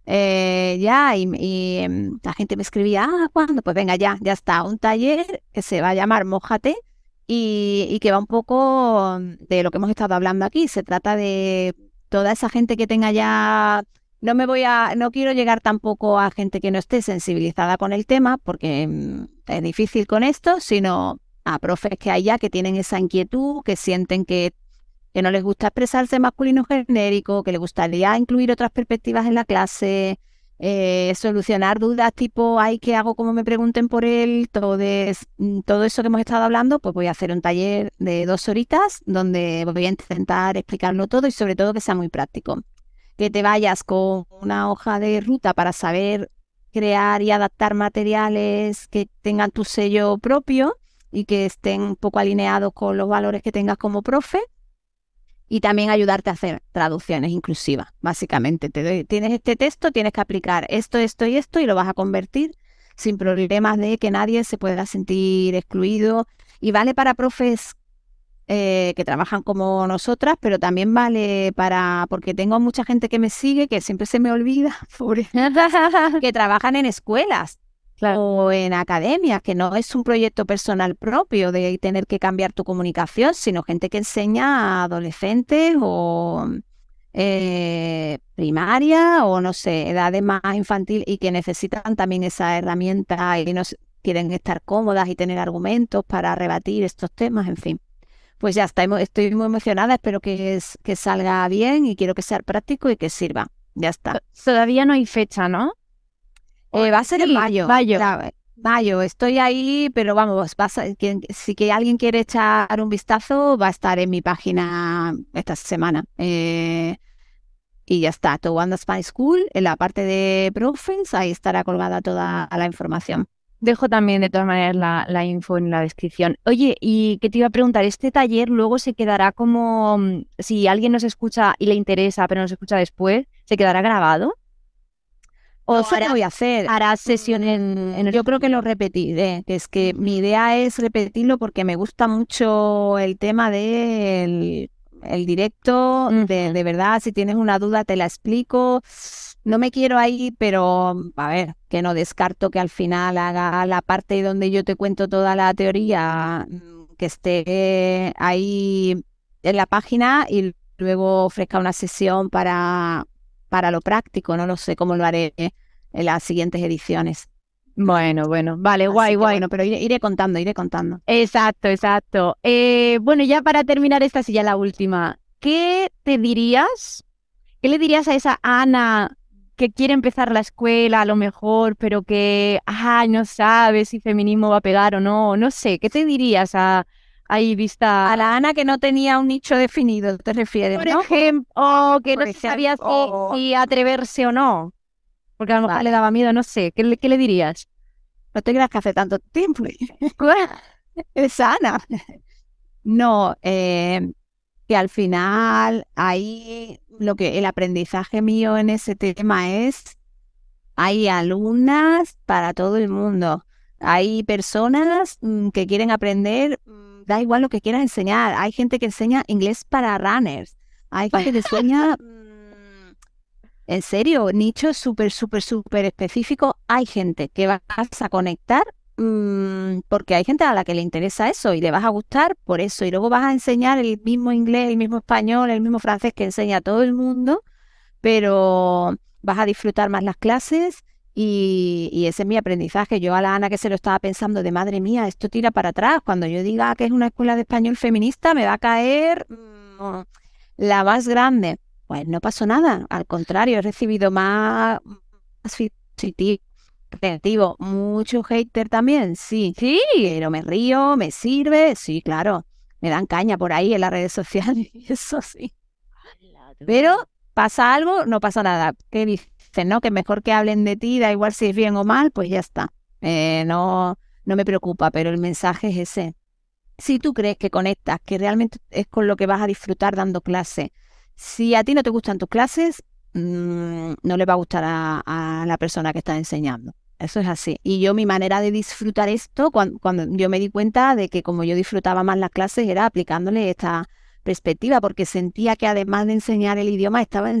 Eh, ya, y, em, la gente me escribía, ah, ¿cuándo? Pues venga, ya, ya está, un taller que se va a llamar Mójate y, y que va un poco de lo que hemos estado hablando aquí. Se trata de toda esa gente que tenga ya no me voy a, no quiero llegar tampoco a gente que no esté sensibilizada con el tema, porque mm, es difícil con esto, sino a profes que hay ya que tienen esa inquietud, que sienten que, que no les gusta expresarse masculino genérico, que les gustaría incluir otras perspectivas en la clase, eh, solucionar dudas tipo, ay, ¿qué hago? Como me pregunten por él, todo, mm, todo eso que hemos estado hablando, pues voy a hacer un taller de dos horitas donde voy a intentar explicarlo todo y sobre todo que sea muy práctico. Que te vayas con una hoja de ruta para saber crear y adaptar materiales que tengan tu sello propio y que estén un poco alineados con los valores que tengas como profe y también ayudarte a hacer traducciones inclusivas, básicamente. Te tienes este texto, tienes que aplicar esto, esto y esto y lo vas a convertir sin problemas de que nadie se pueda sentir excluido. Y vale para profes eh, que trabajan como nosotras, pero también vale para, porque tengo mucha gente que me sigue, que siempre se me olvida, que trabajan en escuelas o en academias, que no es un proyecto personal propio de tener que cambiar tu comunicación, sino gente que enseña a adolescentes o eh, primaria o no sé, edades más infantil y que necesitan también esa herramienta y no quieren estar cómodas y tener argumentos para rebatir estos temas, en fin. Pues ya está, estoy muy emocionada, espero que, que salga bien y quiero que sea práctico y que sirva. Ya está. Todavía no hay fecha, ¿no? Eh, va a ser en mayo. Mayo. mayo, estoy ahí, pero vamos, si que alguien quiere echar un vistazo, va a estar en mi página esta semana. Eh, y ya está, Towanda Spy School, en la parte de profes, ahí estará colgada toda la información. Dejo también de todas maneras la, la, info en la descripción. Oye, y que te iba a preguntar, ¿este taller luego se quedará como, mm, si alguien nos escucha y le interesa, pero nos escucha después, ¿se quedará grabado? O sea, voy a hacer? Harás sesiones en, Yo creo que lo repetiré, que es que mi idea es repetirlo porque me gusta mucho el tema del el directo, de, de, verdad, si tienes una duda te la explico. No me quiero ahí, pero a ver, que no descarto que al final haga la parte donde yo te cuento toda la teoría, mm, que esté ahí en la página y luego ofrezca una sesión para, para lo práctico. No lo sé cómo lo haré en las siguientes ediciones. Bueno, bueno, vale, guay, guay. Bueno, pero iré, contando, iré contando. Exacto, exacto. Eh, bueno, ya para terminar esta, sí, ya la última. ¿Qué te dirías? ¿Qué le dirías a esa Ana que quiere empezar la escuela a lo mejor, pero que, ay, no sabe si feminismo va a pegar o no? No sé, ¿qué te dirías a, ahí vista. A la Ana que no tenía un nicho definido, te refieres, Por ejemplo, o que no sabía si, atreverse o no. Porque a lo mejor le daba miedo, no sé. ¿Qué, le dirías? No te creas que hace tanto tiempo. es Ana. No, eh, que al final ahí lo que el aprendizaje mío en ese tema es hay alumnas para todo el mundo. Hay personas mm, que quieren aprender mm, da igual lo que quieras enseñar. Hay gente que enseña inglés para runners. Hay gente que enseña... Mm, en serio, nicho súper, súper, súper específico. Hay gente que vas a conectar mm, porque hay gente a la que le interesa eso y le vas a gustar por eso. Y luego vas a enseñar el mismo inglés, el mismo español, el mismo francés que enseña todo el mundo, pero vas a disfrutar más las clases y, ese es mi aprendizaje. Yo a la Ana que se lo estaba pensando de madre mía, esto tira para atrás. Cuando yo diga que es una escuela de español feminista, me va a caer mm, la más grande. Pues no pasó nada. Al contrario, he recibido más, positivo, Mucho hater también, sí. Sí. Pero me río, me sirve, sí, claro. Me dan caña por ahí en las redes sociales, eso sí. Pero pasa algo, no pasa nada. ¿Qué dices? ¿No? Que mejor que hablen de ti, da igual si es bien o mal, pues ya está. Eh, no, no me preocupa, pero el mensaje es ese. Si tú crees que conectas, que realmente es con lo que vas a disfrutar dando clase, si a ti no te gustan tus clases, mm, no le va a gustar a, la persona que está enseñando. Eso es así. Y yo mi manera de disfrutar esto, cuando, cuando, yo me di cuenta de que como yo disfrutaba más las clases, era aplicándole esta perspectiva, porque sentía que además de enseñar el idioma, estaba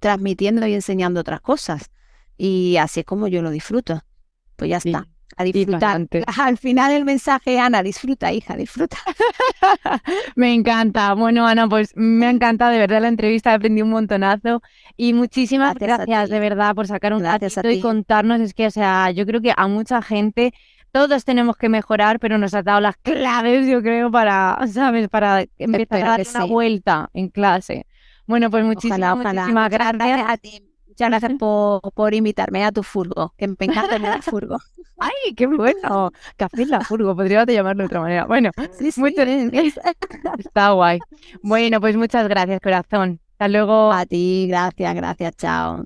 transmitiendo y enseñando otras cosas. Y así es como yo lo disfruto. Pues ya está. A disfrutar. Al final el mensaje, Ana, disfruta, hija, disfruta. me encanta. Bueno, Ana, pues me ha encantado de verdad la entrevista, he aprendido un montonazo. Y muchísimas gracias, de verdad por sacar un ratito y contarnos. Es que, o sea, yo creo que a mucha gente todos tenemos que mejorar, pero nos has dado las claves, yo creo, para, ¿sabes? Para empezar a dar una vuelta en clase. Bueno, pues muchísimas, muchísimas gracias. a ti. Muchas gracias por, por, invitarme a tu furgo, que me encanta el furgo. ¡Ay, qué bueno! Café en la furgo, podría llamarlo de otra manera. Bueno, sí, sí, está guay. Bueno, pues muchas gracias, corazón. Hasta luego. A ti, gracias, gracias, chao.